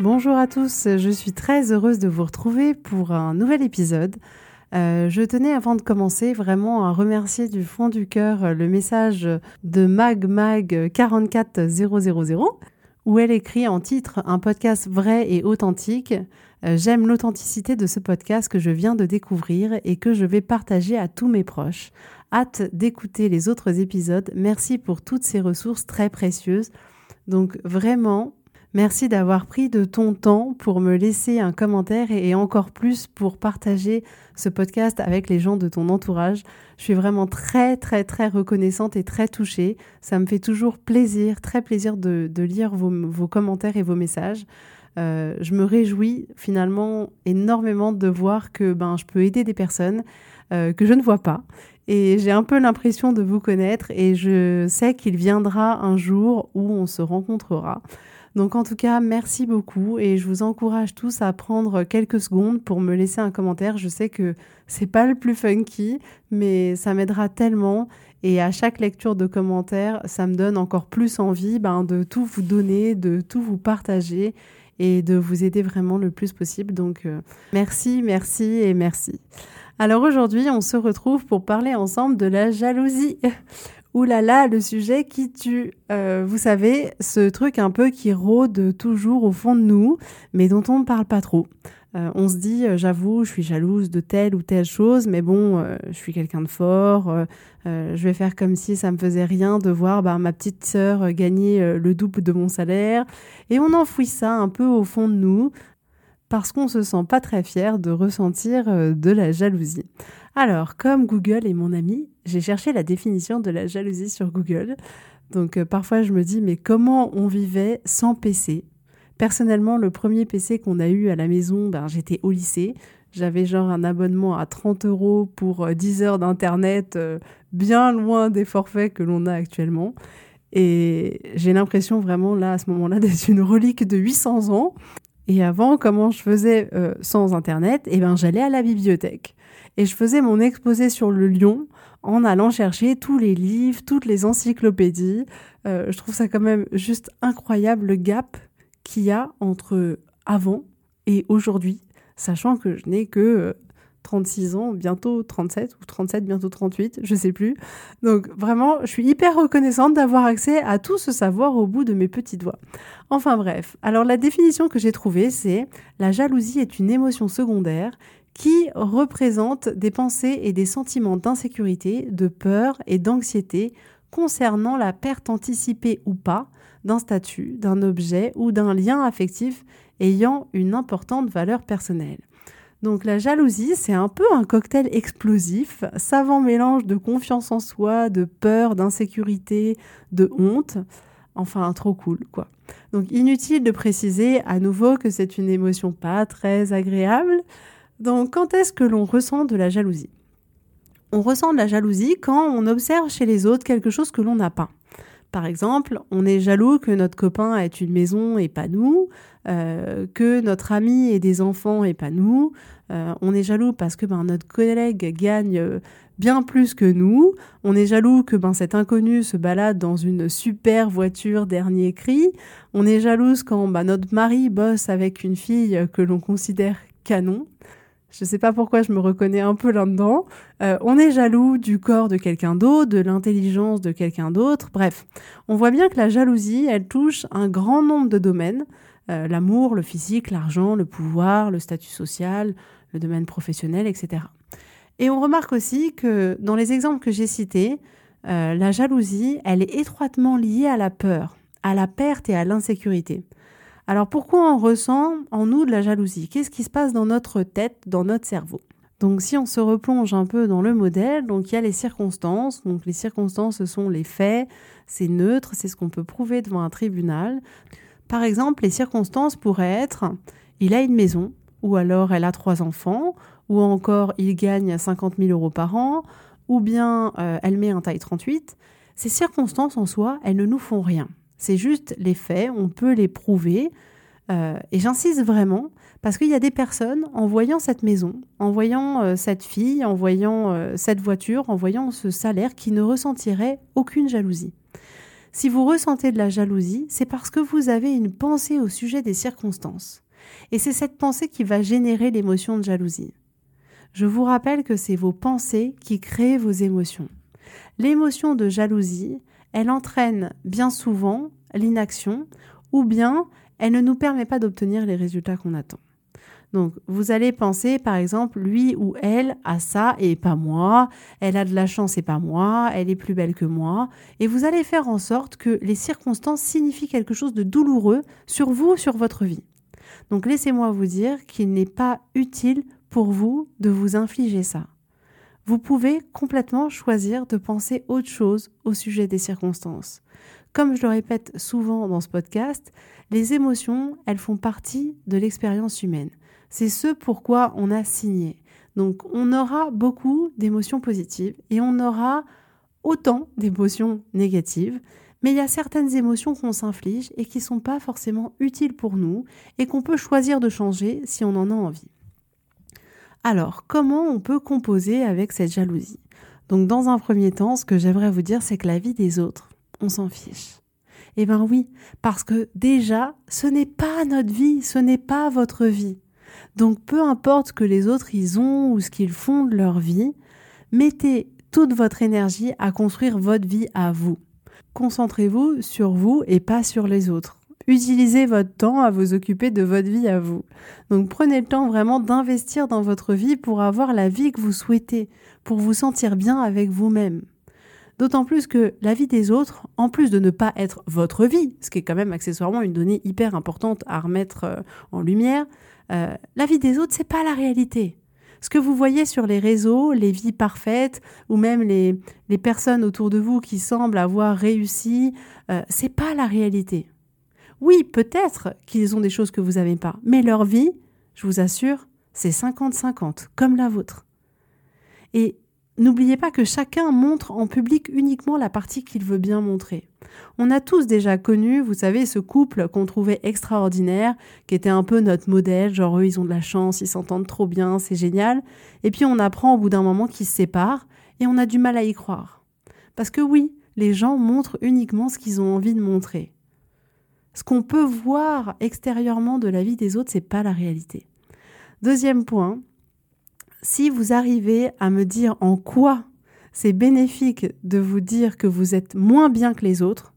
Bonjour à tous, je suis très heureuse de vous retrouver pour un nouvel épisode. Euh, je tenais avant de commencer vraiment à remercier du fond du cœur le message de MagMag44000 où elle écrit en titre un podcast vrai et authentique. Euh, j'aime l'authenticité de ce podcast que je viens de découvrir et que je vais partager à tous mes proches. Hâte d'écouter les autres épisodes. Merci pour toutes ces ressources très précieuses. Donc vraiment, Merci d'avoir pris de ton temps pour me laisser un commentaire et encore plus pour partager ce podcast avec les gens de ton entourage. Je suis vraiment très très très reconnaissante et très touchée. Ça me fait toujours plaisir, très plaisir de, lire vos, commentaires et vos messages. Euh, je me réjouis finalement énormément de voir que ben, je peux aider des personnes euh, que je ne vois pas. Et j'ai un peu l'impression de vous connaître et je sais qu'il viendra un jour où on se rencontrera. Donc en tout cas, merci beaucoup et je vous encourage tous à prendre quelques secondes pour me laisser un commentaire. Je sais que c'est pas le plus funky, mais ça m'aidera tellement et à chaque lecture de commentaires, ça me donne encore plus envie ben, de tout vous donner, de tout vous partager et de vous aider vraiment le plus possible. Donc euh, merci, merci et merci. Alors aujourd'hui, on se retrouve pour parler ensemble de la jalousie. Ouh là là, le sujet qui tue. Euh, vous savez, ce truc un peu qui rôde toujours au fond de nous, mais dont on ne parle pas trop. Euh, on se dit, euh, j'avoue, je suis jalouse de telle ou telle chose, mais bon, je suis quelqu'un de fort. je vais faire comme si ça me faisait rien de voir bah, ma petite sœur gagner le double de mon salaire. Et on enfouit ça un peu au fond de nous parce qu'on se sent pas très fier de ressentir de la jalousie. Alors, comme Google est mon ami, j'ai cherché la définition de la jalousie sur Google. Donc euh, parfois je me dis mais comment on vivait sans PC Personnellement, le premier PC qu'on a eu à la maison, ben, j'étais au lycée. J'avais genre un abonnement à 30 euros pour 10 euh, heures d'Internet, euh, bien loin des forfaits que l'on a actuellement. Et j'ai l'impression vraiment là, à ce moment-là, d'être une relique de 800 ans. Et avant, comment je faisais sans Internet? Eh ben, j'allais à la bibliothèque et je faisais mon exposé sur le lion en allant chercher tous les livres, toutes les encyclopédies. Euh, je trouve ça quand même juste incroyable le gap qu'il y a entre avant et aujourd'hui, sachant que je n'ai que 36 euh, ans, bientôt 37 ou 37, bientôt 38, je sais plus. Donc vraiment, je suis hyper reconnaissante d'avoir accès à tout ce savoir au bout de mes petits doigts. Enfin bref, alors la définition que j'ai trouvée, c'est la jalousie est une émotion secondaire qui représente des pensées et des sentiments d'insécurité, de peur et d'anxiété concernant la perte anticipée ou pas d'un statut, d'un objet ou d'un lien affectif ayant une importante valeur personnelle. Donc la jalousie, c'est un peu un cocktail explosif, savant mélange de confiance en soi, de peur, d'insécurité, de honte. Enfin, trop cool, quoi. Donc inutile de préciser à nouveau que c'est une émotion pas très agréable, donc, quand est-ce que l'on ressent de la jalousie? On ressent de la jalousie quand on observe chez les autres quelque chose que l'on n'a pas. Par exemple, on est jaloux que notre copain ait une maison et pas nous, euh, que notre ami ait des enfants et pas nous. Euh, on est jaloux parce que ben, notre collègue gagne euh, bien plus que nous. On est jaloux que ben, cet inconnu se balade dans une super voiture dernier cri. On est jalouse quand ben, notre mari bosse avec une fille que l'on considère canon. Je ne sais pas pourquoi je me reconnais un peu là-dedans. Euh, on est jaloux du corps de quelqu'un d'autre, de l'intelligence de quelqu'un d'autre. Bref, on voit bien que la jalousie, elle touche un grand nombre de domaines. Euh, l'amour, le physique, l'argent, le pouvoir, le statut social, le domaine professionnel, etc. Et on remarque aussi que dans les exemples que j'ai cités, euh, la jalousie, elle est étroitement liée à la peur, à la perte et à l'insécurité. Alors pourquoi on ressent en nous de la jalousie? Qu'est-ce qui se passe dans notre tête, dans notre cerveau? Donc si on se replonge un peu dans le modèle, donc il y a les circonstances. Donc les circonstances, ce sont les faits, c'est neutre, c'est ce qu'on peut prouver devant un tribunal. Par exemple, les circonstances pourraient être il a une maison, ou alors elle a trois enfants, ou encore il gagne 50 000 euros par an, ou bien euh, elle met un taille 38. Ces circonstances en soi, elles ne nous font rien. C'est juste les faits, on peut les prouver. Euh, et j'insiste vraiment parce qu'il y a des personnes, en voyant cette maison, en voyant euh, cette fille, en voyant euh, cette voiture, en voyant ce salaire, qui ne ressentiraient aucune jalousie. Si vous ressentez de la jalousie, c'est parce que vous avez une pensée au sujet des circonstances. Et c'est cette pensée qui va générer l'émotion de jalousie. Je vous rappelle que c'est vos pensées qui créent vos émotions. L'émotion de jalousie, elle entraîne bien souvent l'inaction ou bien elle ne nous permet pas d'obtenir les résultats qu'on attend. Donc, vous allez penser, par exemple, lui ou elle a ça et pas moi, elle a de la chance et pas moi, elle est plus belle que moi, et vous allez faire en sorte que les circonstances signifient quelque chose de douloureux sur vous, sur votre vie. Donc, laissez-moi vous dire qu'il n'est pas utile pour vous de vous infliger ça vous pouvez complètement choisir de penser autre chose au sujet des circonstances. Comme je le répète souvent dans ce podcast, les émotions, elles font partie de l'expérience humaine. C'est ce pourquoi on a signé. Donc on aura beaucoup d'émotions positives et on aura autant d'émotions négatives, mais il y a certaines émotions qu'on s'inflige et qui ne sont pas forcément utiles pour nous et qu'on peut choisir de changer si on en a envie. Alors, comment on peut composer avec cette jalousie? Donc, dans un premier temps, ce que j'aimerais vous dire, c'est que la vie des autres, on s'en fiche. Eh bien oui, parce que déjà, ce n'est pas notre vie, ce n'est pas votre vie. Donc, peu importe ce que les autres ils ont ou ce qu'ils font de leur vie, mettez toute votre énergie à construire votre vie à vous. Concentrez-vous sur vous et pas sur les autres. Utilisez votre temps à vous occuper de votre vie à vous. Donc prenez le temps vraiment d'investir dans votre vie pour avoir la vie que vous souhaitez, pour vous sentir bien avec vous-même. D'autant plus que la vie des autres, en plus de ne pas être votre vie, ce qui est quand même accessoirement une donnée hyper importante à remettre euh, en lumière, euh, la vie des autres, c'est pas la réalité. Ce que vous voyez sur les réseaux, les vies parfaites, ou même les, personnes autour de vous qui semblent avoir réussi, euh, c'est pas la réalité. Oui, peut-être qu'ils ont des choses que vous n'avez pas, mais leur vie, je vous assure, c'est 50-50, comme la vôtre. Et n'oubliez pas que chacun montre en public uniquement la partie qu'il veut bien montrer. On a tous déjà connu, vous savez, ce couple qu'on trouvait extraordinaire, qui était un peu notre modèle, genre eux ils ont de la chance, ils s'entendent trop bien, c'est génial. Et puis on apprend au bout d'un moment qu'ils se séparent et on a du mal à y croire. Parce que oui, les gens montrent uniquement ce qu'ils ont envie de montrer. Ce qu'on peut voir extérieurement de la vie des autres, c'est pas la réalité. Deuxième point, si vous arrivez à me dire en quoi c'est bénéfique de vous dire que vous êtes moins bien que les autres,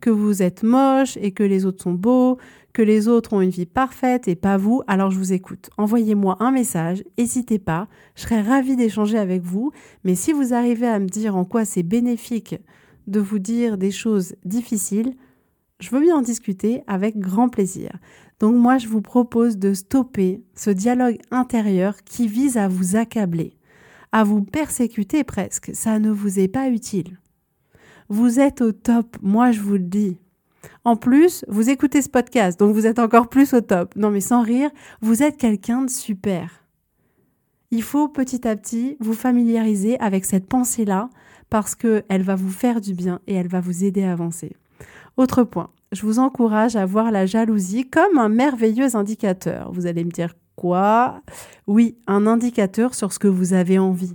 que vous êtes moche et que les autres sont beaux, que les autres ont une vie parfaite et pas vous, alors je vous écoute. Envoyez-moi un message, n'hésitez pas, je serais ravie d'échanger avec vous, mais si vous arrivez à me dire en quoi c'est bénéfique de vous dire des choses difficiles, je veux bien en discuter avec grand plaisir. Donc moi, je vous propose de stopper ce dialogue intérieur qui vise à vous accabler, à vous persécuter presque. Ça ne vous est pas utile. Vous êtes au top, moi je vous le dis. En plus, vous écoutez ce podcast, donc vous êtes encore plus au top. Non mais sans rire, vous êtes quelqu'un de super. Il faut petit à petit vous familiariser avec cette pensée-là parce qu'elle va vous faire du bien et elle va vous aider à avancer. Autre point, je vous encourage à voir la jalousie comme un merveilleux indicateur. Vous allez me dire quoi? Oui, un indicateur sur ce que vous avez envie.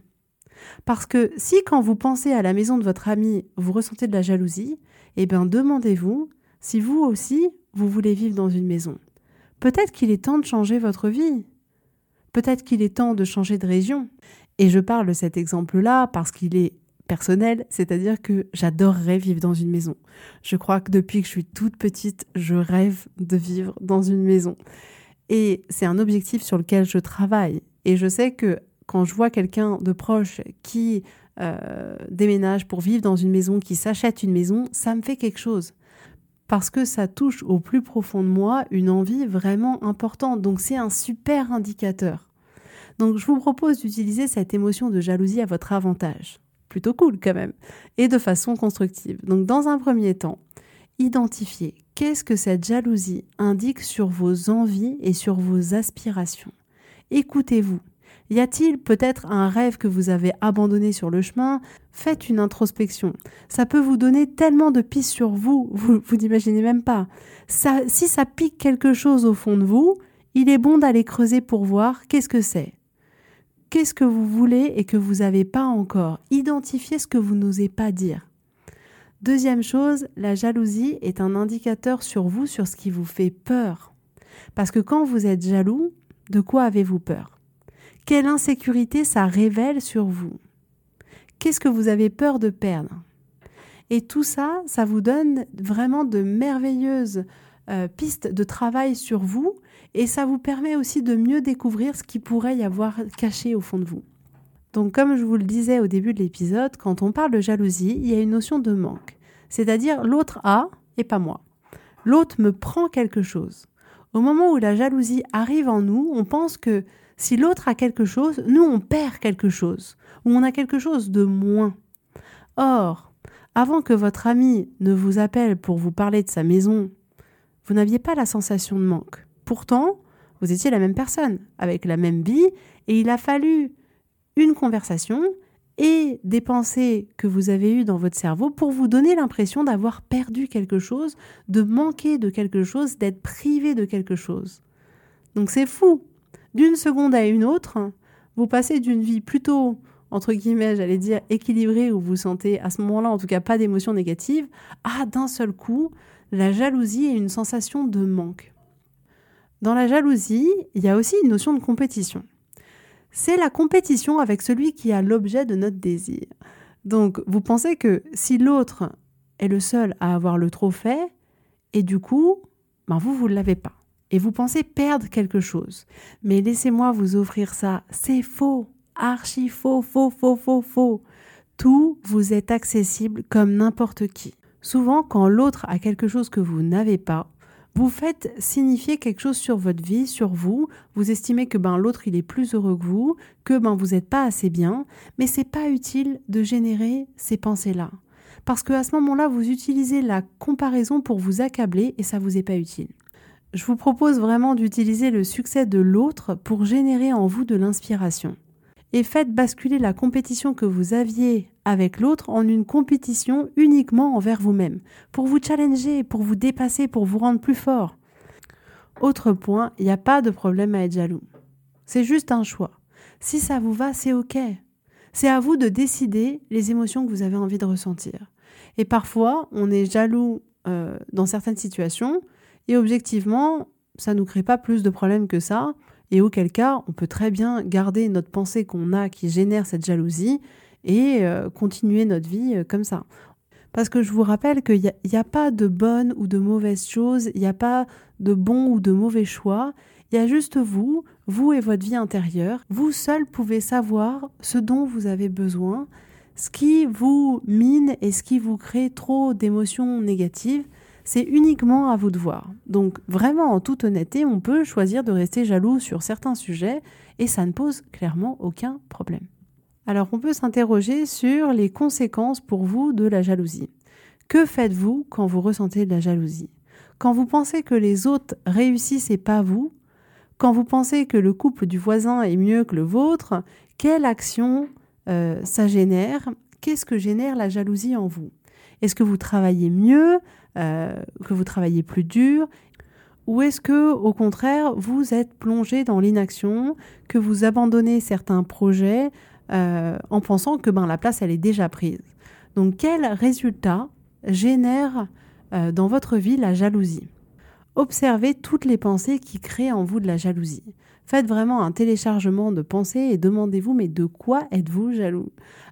Parce que si quand vous pensez à la maison de votre ami, vous ressentez de la jalousie, eh bien demandez-vous si vous aussi, vous voulez vivre dans une maison. Peut-être qu'il est temps de changer votre vie. Peut-être qu'il est temps de changer de région. Et je parle de cet exemple-là parce qu'il est personnel, c'est-à-dire que j'adorerais vivre dans une maison. Je crois que depuis que je suis toute petite, je rêve de vivre dans une maison. Et c'est un objectif sur lequel je travaille. Et je sais que quand je vois quelqu'un de proche qui euh, déménage pour vivre dans une maison, qui s'achète une maison, ça me fait quelque chose. Parce que ça touche au plus profond de moi une envie vraiment importante. Donc c'est un super indicateur. Donc je vous propose d'utiliser cette émotion de jalousie à votre avantage. Plutôt cool quand même. Et de façon constructive. Donc dans un premier temps, identifiez qu'est-ce que cette jalousie indique sur vos envies et sur vos aspirations. Écoutez-vous. Y a-t-il peut-être un rêve que vous avez abandonné sur le chemin? Faites une introspection. Ça peut vous donner tellement de pistes sur vous, vous, vous n'imaginez même pas. Si ça pique quelque chose au fond de vous, il est bon d'aller creuser pour voir qu'est-ce que c'est. Qu'est-ce que vous voulez et que vous n'avez pas encore Identifiez ce que vous n'osez pas dire. Deuxième chose, la jalousie est un indicateur sur vous, sur ce qui vous fait peur. Parce que quand vous êtes jaloux, de quoi avez-vous peur? Quelle insécurité ça révèle sur vous? Qu'est-ce que vous avez peur de perdre? Et tout ça, ça vous donne vraiment de merveilleuses euh, pistes de travail sur vous et ça vous permet aussi de mieux découvrir ce qui pourrait y avoir caché au fond de vous. Donc comme je vous le disais au début de l'épisode, quand on parle de jalousie, il y a une notion de manque. C'est-à-dire l'autre a et pas moi. L'autre me prend quelque chose. Au moment où la jalousie arrive en nous, on pense que si l'autre a quelque chose, nous, on perd quelque chose, ou on a quelque chose de moins. Or, avant que votre ami ne vous appelle pour vous parler de sa maison, vous n'aviez pas la sensation de manque. Pourtant, vous étiez la même personne, avec la même vie, et il a fallu une conversation et des pensées que vous avez eues dans votre cerveau pour vous donner l'impression d'avoir perdu quelque chose, de manquer de quelque chose, d'être privé de quelque chose. Donc c'est fou d'une seconde à une autre, vous passez d'une vie plutôt, entre guillemets, j'allais dire, équilibrée, où vous sentez à ce moment-là, en tout cas, pas d'émotions négatives, à d'un seul coup, la jalousie et une sensation de manque. Dans la jalousie, il y a aussi une notion de compétition. C'est la compétition avec celui qui a l'objet de notre désir. Donc, vous pensez que si l'autre est le seul à avoir le trophée, et du coup, ben vous, vous ne l'avez pas et vous pensez perdre quelque chose. Mais laissez-moi vous offrir ça. C'est faux. Archi faux, faux, faux, faux, faux. Tout vous est accessible comme n'importe qui. Souvent, quand l'autre a quelque chose que vous n'avez pas, vous faites signifier quelque chose sur votre vie, sur vous. Vous estimez que ben l'autre il est plus heureux que vous, que ben vous n'êtes pas assez bien, mais c'est pas utile de générer ces pensées-là. Parce que à ce moment-là, vous utilisez la comparaison pour vous accabler et ça vous est pas utile je vous propose vraiment d'utiliser le succès de l'autre pour générer en vous de l'inspiration. Et faites basculer la compétition que vous aviez avec l'autre en une compétition uniquement envers vous-même, pour vous challenger, pour vous dépasser, pour vous rendre plus fort. Autre point, il n'y a pas de problème à être jaloux. C'est juste un choix. Si ça vous va, c'est OK. C'est à vous de décider les émotions que vous avez envie de ressentir. Et parfois, on est jaloux euh, dans certaines situations, et objectivement, ça ne nous crée pas plus de problèmes que ça. Et auquel cas, on peut très bien garder notre pensée qu'on a qui génère cette jalousie et euh, continuer notre vie euh, comme ça. Parce que je vous rappelle qu'il n'y a, a, pas de bonnes ou de mauvaises choses, il n'y a pas de bons ou de mauvais choix. Il y a juste vous, vous et votre vie intérieure. Vous seul pouvez savoir ce dont vous avez besoin, ce qui vous mine et ce qui vous crée trop d'émotions négatives c'est uniquement à vous de voir. Donc vraiment, en toute honnêteté, on peut choisir de rester jaloux sur certains sujets et ça ne pose clairement aucun problème. Alors on peut s'interroger sur les conséquences pour vous de la jalousie. Que faites-vous quand vous ressentez de la jalousie? Quand vous pensez que les autres réussissent et pas vous? Quand vous pensez que le couple du voisin est mieux que le vôtre? Quelle action euh, ça génère? Qu'est-ce que génère la jalousie en vous? Est-ce que vous travaillez mieux? Que vous travaillez plus dur ou est-ce que, au contraire, vous êtes plongé dans l'inaction, que vous abandonnez certains projets euh, en pensant que ben, la place, elle est déjà prise. Donc, quel résultat génère euh, dans votre vie la jalousie? Observez toutes les pensées qui créent en vous de la jalousie. Faites vraiment un téléchargement de pensées et demandez-vous mais de quoi êtes-vous jaloux?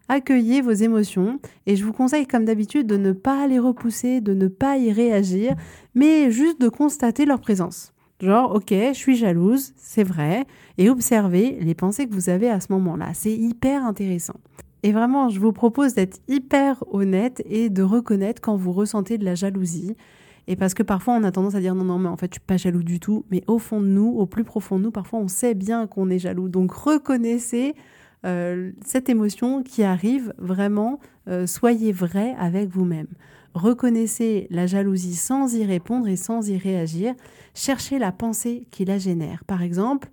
Accueillez vos émotions et je vous conseille comme d'habitude de ne pas les repousser, de ne pas y réagir, mais juste de constater leur présence. Genre, ok, je suis jalouse, c'est vrai, et observez les pensées que vous avez à ce moment-là. C'est hyper intéressant. Et vraiment, je vous propose d'être hyper honnête et de reconnaître quand vous ressentez de la jalousie. Et parce que parfois, on a tendance à dire non, non, mais en fait, je suis pas jaloux du tout. Mais au fond de nous, au plus profond de nous, parfois, on sait bien qu'on est jaloux. Donc, reconnaissez euh, cette émotion qui arrive vraiment. Euh, soyez vrai avec vous-même. Reconnaissez la jalousie sans y répondre et sans y réagir. Cherchez la pensée qui la génère. Par exemple,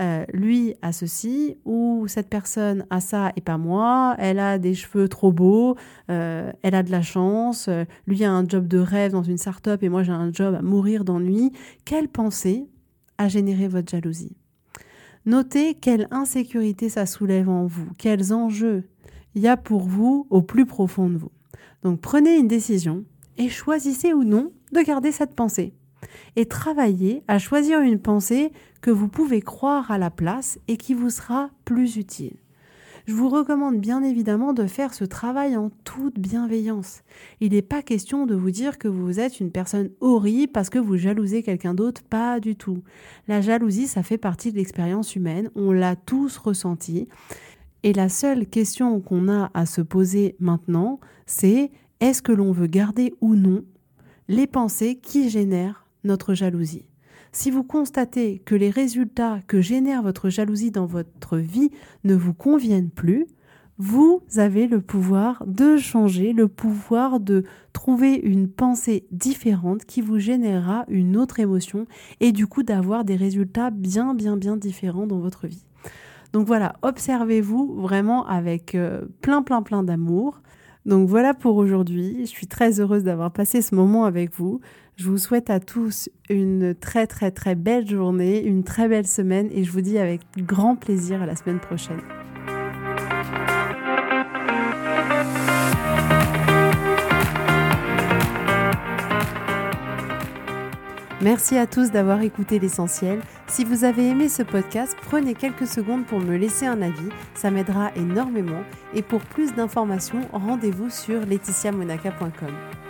euh, lui a ceci ou cette personne a ça et pas moi, elle a des cheveux trop beaux, elle a de la chance, lui a un job de rêve dans une start-up et moi j'ai un job à mourir d'ennui. Quelle pensée a généré votre jalousie? Notez quelle insécurité ça soulève en vous, quels enjeux il y a pour vous au plus profond de vous. Donc prenez une décision et choisissez ou non de garder cette pensée et travaillez à choisir une pensée que vous pouvez croire à la place et qui vous sera plus utile. Je vous recommande bien évidemment de faire ce travail en toute bienveillance. Il n'est pas question de vous dire que vous êtes une personne horrible parce que vous jalousez quelqu'un d'autre, pas du tout. La jalousie, ça fait partie de l'expérience humaine, on l'a tous ressenti. Et la seule question qu'on a à se poser maintenant, c'est est-ce que l'on veut garder ou non les pensées qui génèrent notre jalousie? Si vous constatez que les résultats que génère votre jalousie dans votre vie ne vous conviennent plus, vous avez le pouvoir de changer, le pouvoir de trouver une pensée différente qui vous générera une autre émotion et du coup d'avoir des résultats bien bien bien différents dans votre vie. Donc voilà, observez-vous vraiment avec euh, plein plein plein d'amour. Donc voilà pour aujourd'hui. Je suis très heureuse d'avoir passé ce moment avec vous. Je vous souhaite à tous une très très très belle journée, une très belle semaine et je vous dis avec grand plaisir à la semaine prochaine. Merci à tous d'avoir écouté l'essentiel. Si vous avez aimé ce podcast, prenez quelques secondes pour me laisser un avis, ça m'aidera énormément. Et pour plus d'informations, rendez-vous sur laetitiamonaca.com.